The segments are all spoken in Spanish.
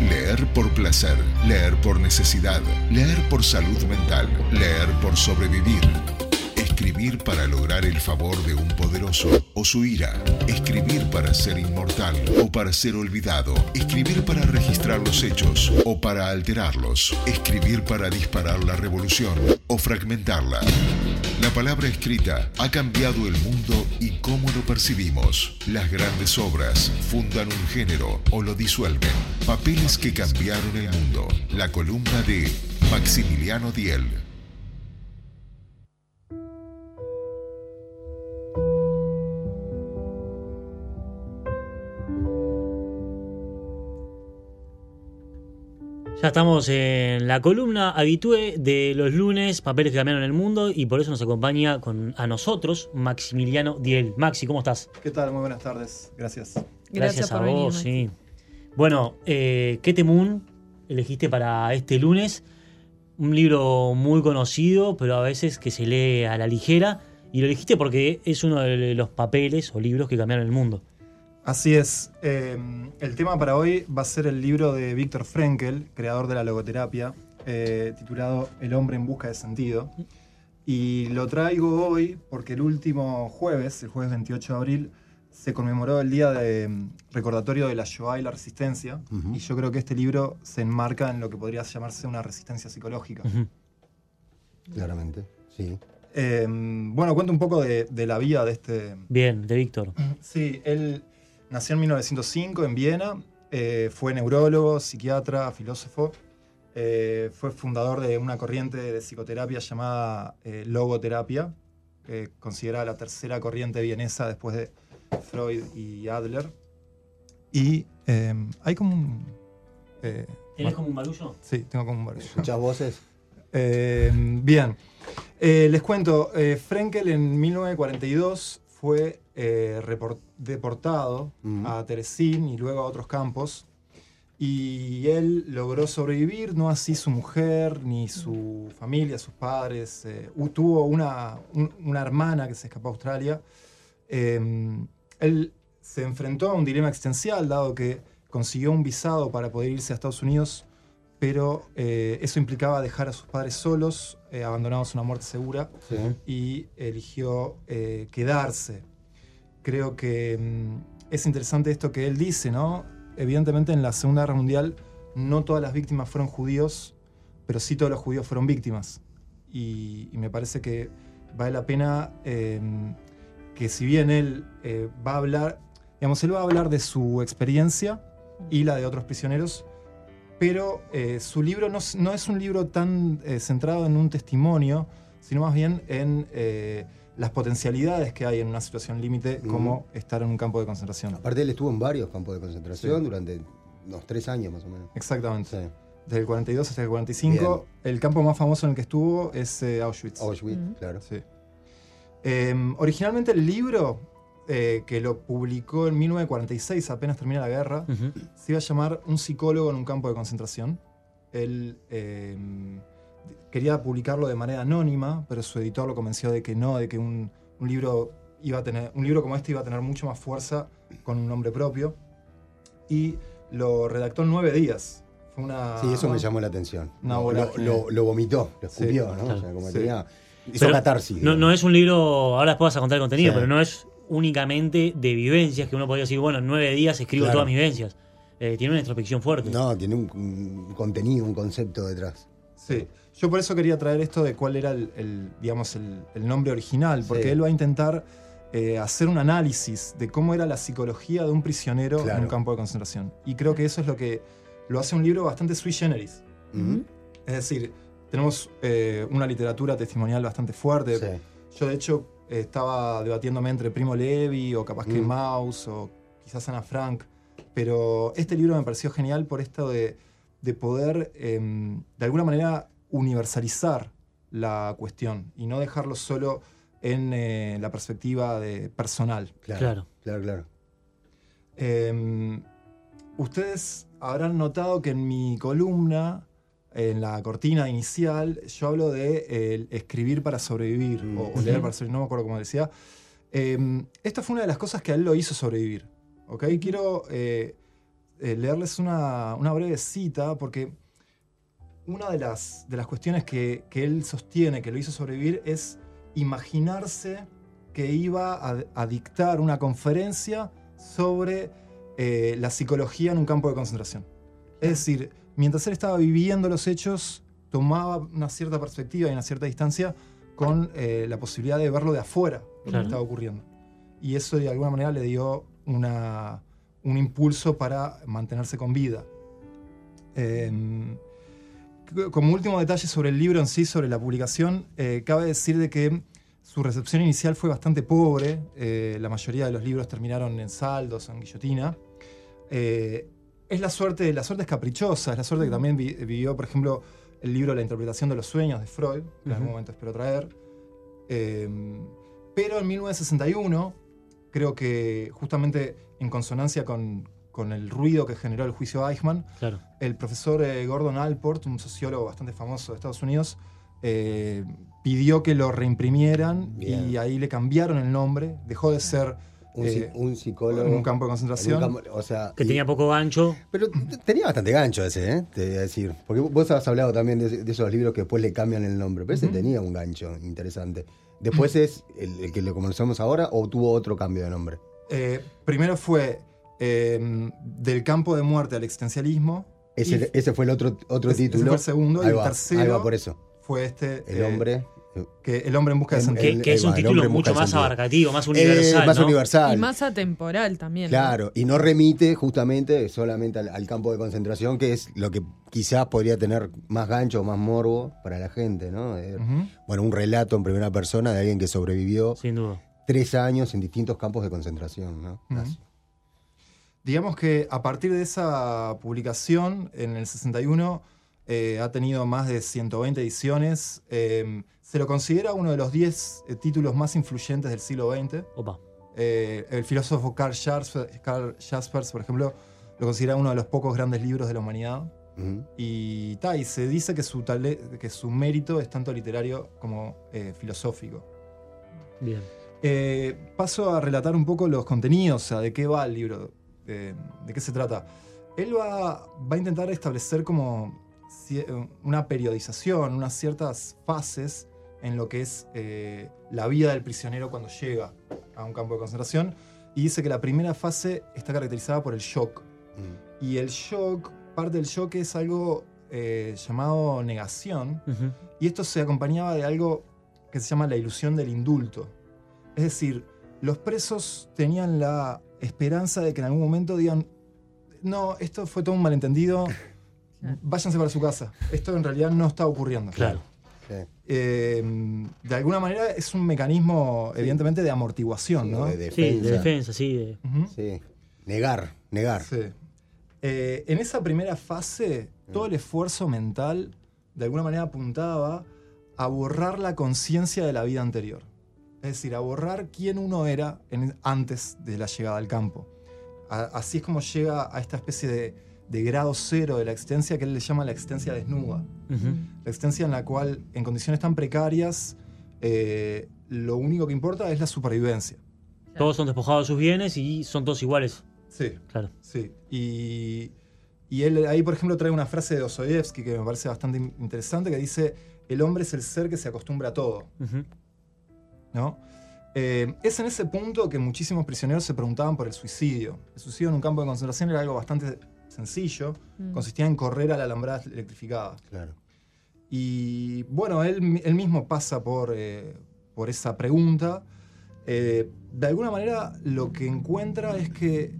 Leer por placer, leer por necesidad, leer por salud mental, leer por sobrevivir. Escribir para lograr el favor de un poderoso o su ira. Escribir para ser inmortal o para ser olvidado. Escribir para registrar los hechos o para alterarlos. Escribir para disparar la revolución o fragmentarla. La palabra escrita ha cambiado el mundo y cómo lo percibimos. Las grandes obras fundan un género o lo disuelven. Papeles que cambiaron el mundo. La columna de Maximiliano Diel. Ya estamos en la columna habitué de los lunes, papeles que cambiaron el mundo, y por eso nos acompaña con, a nosotros Maximiliano Diel. Maxi, ¿cómo estás? ¿Qué tal? Muy buenas tardes. Gracias. Gracias, a vos, sí. Bueno, eh, ¿qué temún elegiste para este lunes? Un libro muy conocido, pero a veces que se lee a la ligera, y lo elegiste porque es uno de los papeles o libros que cambiaron el mundo. Así es. Em, el tema para hoy va a ser el libro de Víctor Frenkel, creador de la logoterapia, eh, titulado El hombre en busca de sentido. Y lo traigo hoy porque el último jueves, el jueves 28 de abril, se conmemoró el día de em, recordatorio de la Shoah y la resistencia. Y yo creo que este libro se enmarca en lo que podría llamarse una resistencia psicológica. Claramente, sí. Em, bueno, cuento un poco de, de, la vida de este. Bien, de Víctor. Sí, él Nació en 1905 en Viena, eh, fue neurólogo, psiquiatra, filósofo. Eh, fue fundador de una corriente de psicoterapia llamada eh, logoterapia, considerada la tercera corriente vienesa después de Freud y Adler. Y hay como un... ¿Tienes como un barullo? Sí, tengo como un barullo. ¿Escuchás voces? bien. les cuento, Frenkel en 1942 fue eh, deportado a Teresín y luego a otros campos. Y él logró sobrevivir, no así su mujer, ni su familia, sus padres. Eh, tuvo una, una, hermana que se escapó a Australia. Em, él se enfrentó a un dilema existencial, dado que consiguió un visado para poder irse a Estados Unidos, pero eh, eso implicaba dejar a sus padres solos, abandonados a una muerte segura, y eligió quedarse creo que mm, es interesante esto que él dice, ¿no? Evidentemente en la Segunda Guerra Mundial no todas las víctimas fueron judíos, pero sí todos los judíos fueron víctimas. Y, me parece que vale la pena em, que si bien él eh, va a hablar, digamos, él va a hablar de su experiencia y la de otros prisioneros, pero eh, su libro no, no, es un libro tan eh, centrado en un testimonio, sino más bien en las potencialidades que hay en una situación límite como estar en un campo de concentración. Aparte él estuvo en varios campos de concentración durante unos tres años más o menos. Exactamente. Desde el 42 hasta el 45. El campo más famoso en el que estuvo es eh, Auschwitz. Auschwitz, claro. Sí. Em, originalmente el libro, eh, que lo publicó en 1946, apenas termina la guerra, se iba a llamar Un psicólogo en un campo de concentración. Él em, quería publicarlo de manera anónima, pero su editor lo convenció de que no, de que un, libro iba a tener, un libro como este iba a tener mucho más fuerza con un nombre propio. Y lo redactó en nueve días. Fue una, sí, eso me llamó la atención. lo, vomitó, lo escupió, ¿no? O sea, como tenía, hizo catarsis. No, no, es un libro, ahora después vas a contar el contenido, pero no es únicamente de vivencias que uno podría decir, bueno, en nueve días escribo todas mis vivencias. Eh, tiene una introspección fuerte. No, tiene un contenido, un concepto detrás. Sí. Yo por eso quería traer esto de cuál era el, digamos, el, nombre original, porque él va a intentar eh, hacer un análisis de cómo era la psicología de un prisionero en un campo de concentración. Y creo que eso es lo que lo hace un libro bastante sui generis. Es decir, tenemos eh, una literatura testimonial bastante fuerte. Yo, de hecho, estaba debatiéndome entre Primo Levi o capaz que Maus o quizás Ana Frank, pero este libro me pareció genial por esto de, de poder, em, de alguna manera, universalizar la cuestión y no dejarlo solo en eh, la perspectiva de personal. Claro, claro, claro. Em, ustedes habrán notado que en mi columna, en la cortina inicial, yo hablo de escribir para sobrevivir o, leer para sobrevivir, no me acuerdo cómo decía. Eh, esta fue una de las cosas que a él lo hizo sobrevivir. ¿ok? Quiero eh, eh, leerles una, una, breve cita, porque una de las, de las cuestiones que, que, él sostiene, que lo hizo sobrevivir, es imaginarse que iba a, dictar una conferencia sobre eh, la psicología en un campo de concentración. Es decir, mientras él estaba viviendo los hechos, tomaba una cierta perspectiva y una cierta distancia con eh, la posibilidad de verlo de afuera, lo que estaba ocurriendo. Y eso de alguna manera le dio una, un impulso para mantenerse con vida. Em, como último detalle sobre el libro en sí, sobre la publicación, eh, cabe decir de que su recepción inicial fue bastante pobre. Eh, la mayoría de los libros terminaron en saldos, en guillotina. Eh, es la suerte, la suerte es caprichosa, es la suerte que también vivió, por ejemplo, el libro La interpretación de los sueños de Freud, que en algún momento espero traer. pero en 1961, creo que justamente en consonancia con, con el ruido que generó el juicio Eichmann, el profesor eh, Gordon Alport, un sociólogo bastante famoso de Estados Unidos, eh, pidió que lo reimprimieran y ahí le cambiaron el nombre, dejó de ser... Un, eh, psicólogo. En un campo de concentración. o sea, que tenía poco gancho. Pero tenía bastante gancho ese, ¿eh? Te voy a decir. Porque vos has hablado también de, esos libros que después le cambian el nombre. Pero ese tenía un gancho interesante. ¿Después es el, el, que lo conocemos ahora o tuvo otro cambio de nombre? primero fue Em, del campo de muerte al existencialismo. Ese, fue el otro, otro título. Ese fue el segundo. y el tercero por eso. fue este. El hombre. Eh, que el hombre en busca de sentido. Que, es un título mucho más abarcativo, más universal. más universal. Y más atemporal también. Claro, y no remite justamente solamente al, campo de concentración, que es lo que quizás podría tener más gancho o más morbo para la gente, ¿no? Eh, bueno, un relato en primera persona de alguien que sobrevivió Sin duda. tres años en distintos campos de concentración, ¿no? Digamos que a partir de esa publicación, en el 61, eh, ha tenido más de 120 ediciones. Em, se lo considera uno de los 10 eh, títulos más influyentes del siglo XX. Opa. Eh, el filósofo Karl Jaspers, por ejemplo, lo considera uno de los pocos grandes libros de la humanidad. y, y, se dice que su, que su mérito es tanto literario como filosófico. Bien. paso a relatar un poco los contenidos, o sea, de qué va el libro. Eh, de qué se trata. Él va, va a intentar establecer como una periodización, unas ciertas fases en lo que es eh, la vida del prisionero cuando llega a un campo de concentración. Y dice que la primera fase está caracterizada por el shock. Mm. Y el shock, parte del shock es algo eh, llamado negación. Y esto se acompañaba de algo que se llama la ilusión del indulto. Es decir, los presos tenían la esperanza de que en algún momento digan, no, esto fue todo un malentendido, váyanse para su casa. Esto en realidad no está ocurriendo. Claro. Eh, de alguna manera es un mecanismo, evidentemente, de amortiguación, ¿no? De defensa. Sí, de defensa, sí. sí. Negar, negar. Eh, en esa primera fase, todo el esfuerzo mental, de alguna manera, apuntaba a borrar la conciencia de la vida anterior. Es decir, a borrar quién uno era antes de la llegada al campo. así es como llega a esta especie de, grado cero de la existencia que él le llama la existencia desnuda. La existencia en la cual, en condiciones tan precarias, eh, lo único que importa es la supervivencia. Todos son despojados de sus bienes y son todos iguales. Sí, claro. Sí. Y, él ahí, por ejemplo, trae una frase de Dostoyevsky que me parece bastante interesante, que dice, el hombre es el ser que se acostumbra a todo. ¿No? Eh, es en ese punto que muchísimos prisioneros se preguntaban por el suicidio. El suicidio en un campo de concentración era algo bastante sencillo, mm. consistía en correr a la alambrada electrificada. Claro. Y bueno, él, mismo pasa por, eh, por esa pregunta. Eh, de alguna manera lo que encuentra es que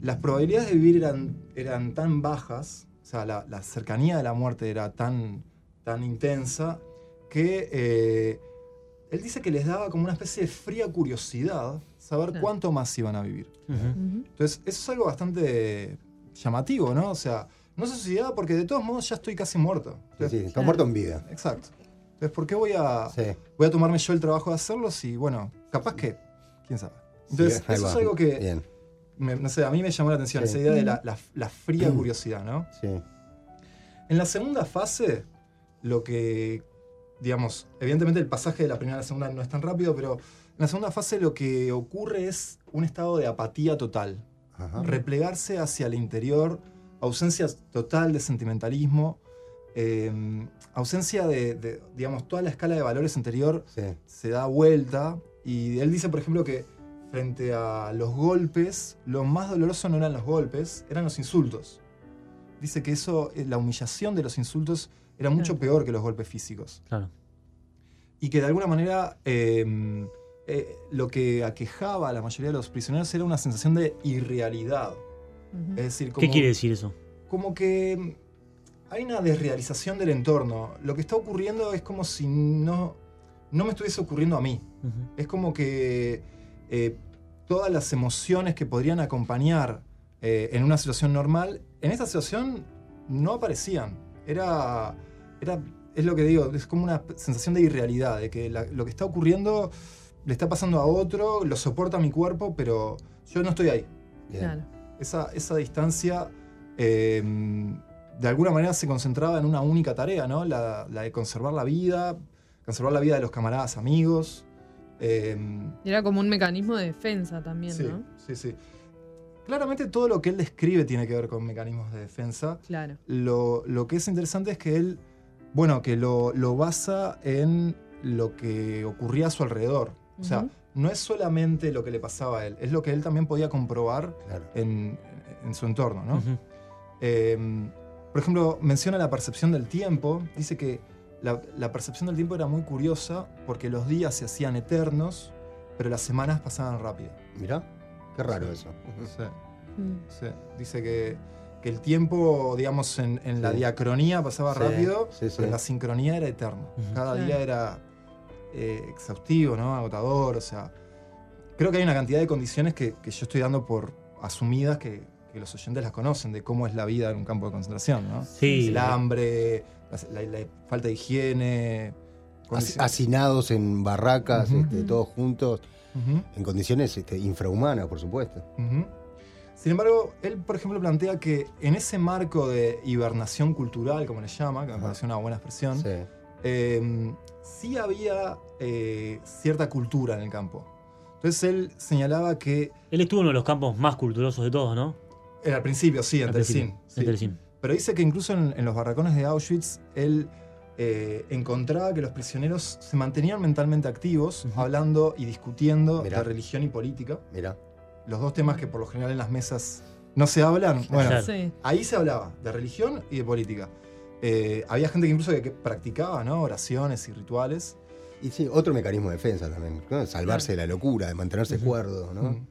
las probabilidades de vivir eran, eran tan bajas, o sea, la, cercanía de la muerte era tan, tan intensa, que él dice que les daba como una especie de fría curiosidad saber cuánto más iban a vivir. Entonces, eso es algo bastante llamativo, ¿no? O sea, no se suicidaba porque de todos modos ya estoy casi muerto. sí, está muerto en vida. Exacto. Entonces, ¿por qué voy a, voy a tomarme yo el trabajo de hacerlo si, bueno, capaz que, quién sabe? Entonces, eso es algo que, no sé, a mí me llamó la atención, esa idea de la, fría curiosidad, ¿no? Sí. En la segunda fase, lo que digamos, evidentemente el pasaje de la primera a la segunda no es tan rápido, pero en la segunda fase lo que ocurre es un estado de apatía total replegarse hacia el interior, ausencia total de sentimentalismo, em, ausencia de, digamos, toda la escala de valores anterior se da vuelta. Y él dice, por ejemplo, que frente a los golpes, lo más doloroso no eran los golpes, eran los insultos. Dice que eso, eh, la humillación de los insultos era mucho peor que los golpes físicos. Claro. Y que de alguna manera em, eh, lo que aquejaba a la mayoría de los prisioneros era una sensación de irrealidad. es decir, ¿Qué quiere decir eso? Como que hay una desrealización del entorno. Lo que está ocurriendo es como si no, no me estuviese ocurriendo a mí. Es como que eh, todas las emociones que podrían acompañar eh, en una situación normal, en esta situación no aparecían. Era, era, es lo que digo, es como una sensación de irrealidad, de que lo que está ocurriendo le está pasando a otro, lo soporta mi cuerpo, pero yo no estoy ahí. Esa, esa, distancia em, de alguna manera se concentraba en una única tarea, ¿no? La, la, de conservar la vida, conservar la vida de los camaradas amigos. Em, Era como un mecanismo de defensa también, ¿no? Sí, sí. Claramente todo lo que él describe tiene que ver con mecanismos de defensa. Claro. Lo, lo que es interesante es que él, bueno, que lo, lo, basa en lo que ocurría a su alrededor. O sea, no es solamente lo que le pasaba a él, es lo que él también podía comprobar en, en, su entorno, ¿no? Em, por ejemplo, menciona la percepción del tiempo. Dice que la, la, percepción del tiempo era muy curiosa porque los días se hacían eternos, pero las semanas pasaban rápido. Mirá. Qué raro eso. Mm. Sí. Dice que, el tiempo, digamos, en, la diacronía pasaba rápido, pero en la sincronía era eterno. Cada día era eh, exhaustivo, ¿no? Agotador, o sea. Creo que hay una cantidad de condiciones que, yo estoy dando por asumidas que, los oyentes las conocen, de cómo es la vida en un campo de concentración, ¿no? Sí. El hambre, la, falta de higiene. Hacinados en barracas, este, todos juntos en condiciones este, infrahumanas, por supuesto. Sin embargo, él, por ejemplo, plantea que en ese marco de hibernación cultural, como le llama, que me parece una buena expresión, sí, em, había eh, cierta cultura en el campo. Entonces él señalaba que... Él estuvo en uno de los campos más culturosos de todos, ¿no? Al principio, sí, en Telsin. Pero dice que incluso en, los barracones de Auschwitz, él eh, encontraba que los prisioneros se mantenían mentalmente activos, hablando y discutiendo de religión y política. Mira. Los dos temas que por lo general en las mesas no se hablan. Bueno, ahí se hablaba de religión y de política. Eh, había gente que incluso que, practicaba ¿no? oraciones y rituales. Y sí, otro mecanismo de defensa también, salvarse de la locura, de mantenerse cuerdo, ¿no?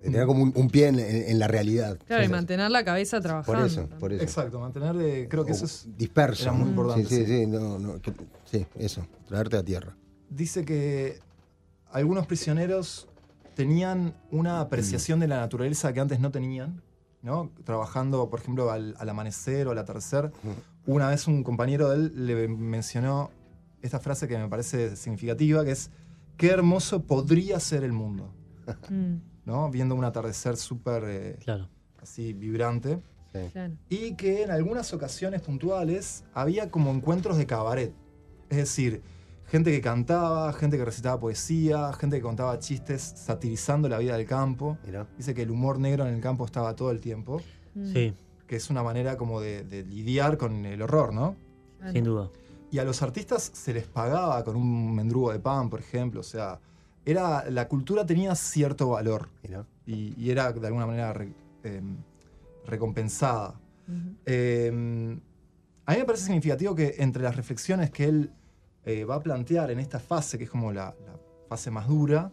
De tener como un, pie en, la realidad. Claro, y mantener la cabeza trabajando. Por eso, por eso. Exacto, mantener de. Creo que eso es. Disperso. Era muy importante. Sí, sí, sí, sí, eso, traerte a tierra. Dice que algunos prisioneros tenían una apreciación de la naturaleza que antes no tenían, ¿no? Trabajando, por ejemplo, al, amanecer o al atardecer. Una vez un compañero de él le mencionó esta frase que me parece significativa, que es: Qué hermoso podría ser el mundo. Mm. Viendo un atardecer súper eh, así vibrante. Y que en algunas ocasiones puntuales había como encuentros de cabaret. Es decir, gente que cantaba, gente que recitaba poesía, gente que contaba chistes satirizando la vida del campo. Dice que el humor negro en el campo estaba todo el tiempo. Mm. Sí. Que es una manera como de, lidiar con el horror, ¿no? Sin duda. Y a los artistas se les pagaba con un mendrugo de pan, por ejemplo. O sea, era, la cultura tenía cierto valor y, era de alguna manera em, recompensada. Em, a mí me parece significativo que entre las reflexiones que él eh, va a plantear en esta fase, que es como la, fase más dura,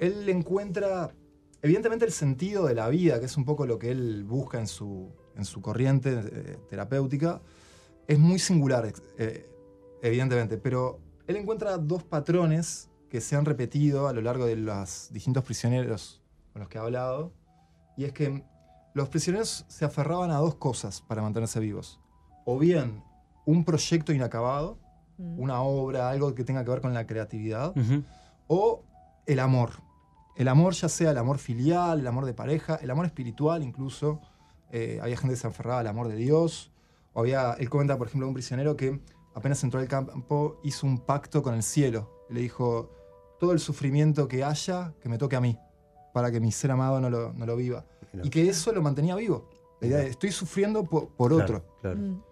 él encuentra evidentemente el sentido de la vida, que es un poco lo que él busca en su, en su corriente eh, terapéutica, es muy singular, eh, evidentemente, pero él encuentra dos patrones que se han repetido a lo largo de los distintos prisioneros con los que he hablado, y es que los prisioneros se aferraban a dos cosas para mantenerse vivos. O bien un proyecto inacabado, mm. una obra, algo que tenga que ver con la creatividad, o el amor. El amor ya sea el amor filial, el amor de pareja, el amor espiritual incluso. Eh, había gente que se aferraba al amor de Dios. O había, él comenta, por ejemplo, un prisionero que apenas entró al campo hizo un pacto con el cielo. Le dijo, todo el sufrimiento que haya, que me toque a mí. para que mi ser amado no lo, no lo viva. Y que eso lo mantenía vivo. La idea de, estoy sufriendo por, por otro. Claro. Mm.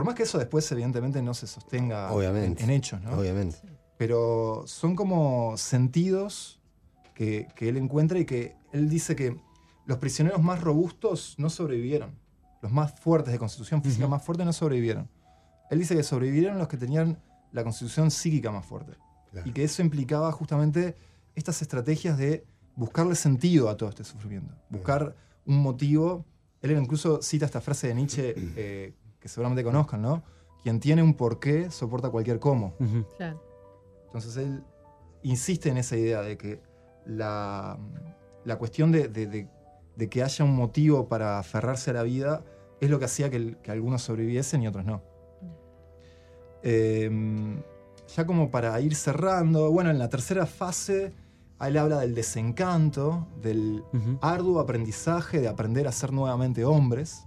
Por más que eso después, evidentemente, no se sostenga Obviamente. En, en hechos, ¿no? Obviamente. Pero son como sentidos que, que él encuentra y que él dice que los prisioneros más robustos no sobrevivieron. Los más fuertes de constitución física más fuerte no sobrevivieron. Él dice que sobrevivieron los que tenían la constitución psíquica más fuerte. Claro. Y que eso implicaba justamente estas estrategias de buscarle sentido a todo este sufrimiento. Buscar un motivo. Él incluso cita esta frase de Nietzsche eh, que seguramente conozcan, ¿no? Quien tiene un porqué soporta cualquier cómo. Claro. Entonces él insiste en esa idea de que la, la cuestión de, de- de- de que haya un motivo para aferrarse a la vida es lo que hacía que, el- que algunos sobreviviesen y otros no. Eh, ya como para ir cerrando, bueno, en la tercera fase, él habla del desencanto, del arduo aprendizaje de aprender a ser nuevamente hombres.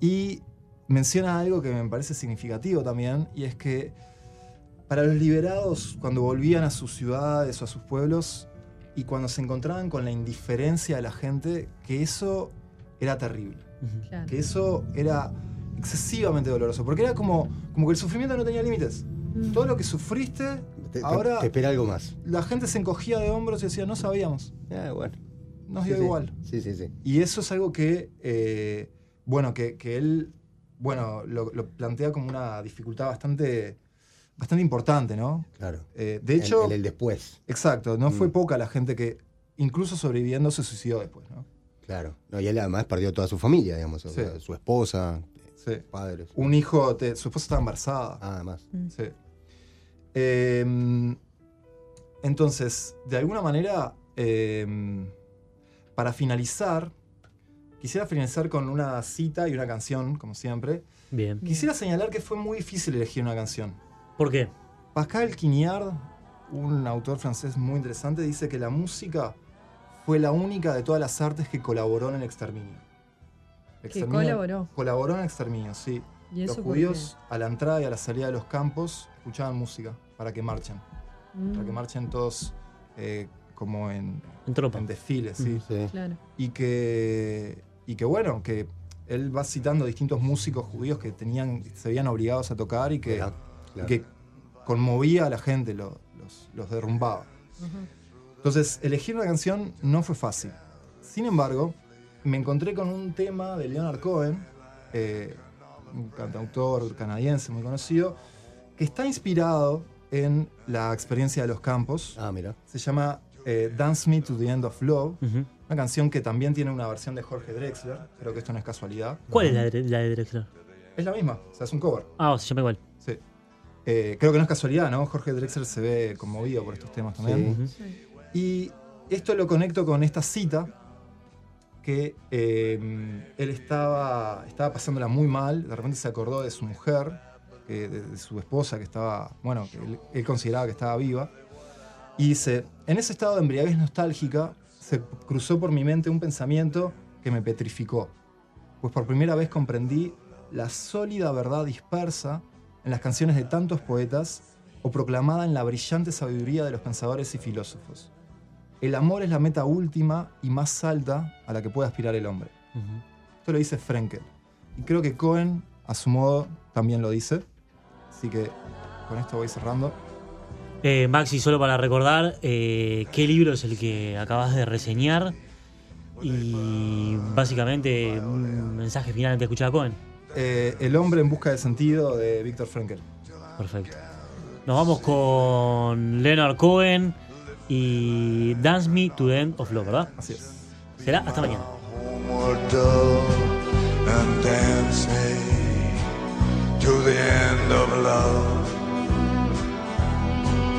Y menciona algo que me parece significativo también, y es que para los liberados, cuando volvían a sus ciudades o a sus pueblos, y cuando se encontraban con la indiferencia de la gente, que eso era terrible. Claro. que eso era excesivamente doloroso, porque era como, como que el sufrimiento no tenía límites. Mm. Todo lo que sufriste, Te, te- Ahora- te espera algo más. la gente se encogía de hombros y decía, no sabíamos, Ah, bueno. nos Sí, dio sí. igual. Sí, sí, sí. Y eso es algo que, eh, bueno, que, que él, bueno, lo, lo plantea como una dificultad bastante, bastante importante, ¿no? Claro. Eh, de hecho, en el después. exacto, no fue Mm. poca la gente que, incluso sobreviviendo, se suicidó después, ¿no? Claro. No, y él además perdió toda su familia, digamos. o Sí. sea, su esposa, Sí. padres. Un hijo, te- su esposa estaba embarazada. Ah, además. Mm. Sí. Eh, entonces, de alguna manera, eh, para finalizar, quisiera finalizar con una cita y una canción, como siempre. Bien. Quisiera señalar que fue muy difícil elegir una canción. ¿Por qué? Pascal Quignard, un autor francés muy interesante, dice que la música fue la única de todas las artes que colaboró en el exterminio. Que exterminio- colaboró. Colaboró en el exterminio, sí. ¿Y Los judíos a la entrada y a la salida de los campos escuchaban música para que marchen? Mm, para que marchen todos eh, como en, En tropa. en desfiles, sí. Sí. Claro. Y que, y que bueno, que él va citando distintos músicos judíos que tenían, se veían obligados a tocar y que, Claro, y claro. que conmovía a la gente, lo- los, los derrumbaba. Entonces, elegir una canción no fue fácil. Sin embargo, me encontré con un tema de Leonard Cohen, eh, un cantautor canadiense muy conocido, que está inspirado en la experiencia de los campos. Ah, mira. Se llama eh, Dance Me to the End of Love, Ujú. una canción que también tiene una versión de Jorge Drexler, creo que esto no es casualidad. ¿Cuál es la de, la de Drexler? Es la misma, o sea, es un cover. Ah, se llama igual. Sí. Eh, creo que no es casualidad, ¿no? Jorge Drexler se ve conmovido por estos temas también. Sí. Ujú. Sí. Y esto lo conecto con esta cita que eh, él estaba, estaba pasándola muy mal, de repente se acordó de su mujer, eh, de, de su esposa que estaba, bueno, que él, él consideraba que estaba viva, y dice, en ese estado de embriaguez nostálgica se cruzó por mi mente un pensamiento que me petrificó, pues por primera vez comprendí la sólida verdad dispersa en las canciones de tantos poetas o proclamada en la brillante sabiduría de los pensadores y filósofos. El amor es la meta última y más alta a la que puede aspirar el hombre. Esto lo dice Frenkel. Y creo que Cohen, a su modo, también lo dice. Así que con esto voy cerrando. Eh, Maxi, solo para recordar, eh, ¿qué libro es el que acabas de reseñar? Y básicamente, un mensaje final antes de escuchar a Cohen. Eh, el hombre en busca de sentido de Víctor Frenkel. Perfecto. Nos vamos con Leonard Cohen y Dance Me to the End of Love, ¿verdad? Así es. Será hasta mañana. and dance me to the end of love.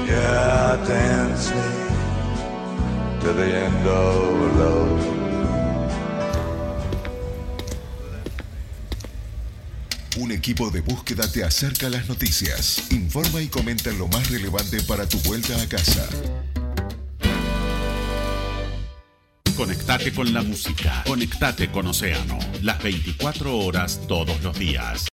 Yeah, dance me to the end of love. Un equipo de búsqueda te acerca a las noticias, informa y comenta lo más relevante para tu vuelta a casa. Conectate con la música. Conectate con Océano. Las 24 horas todos los días.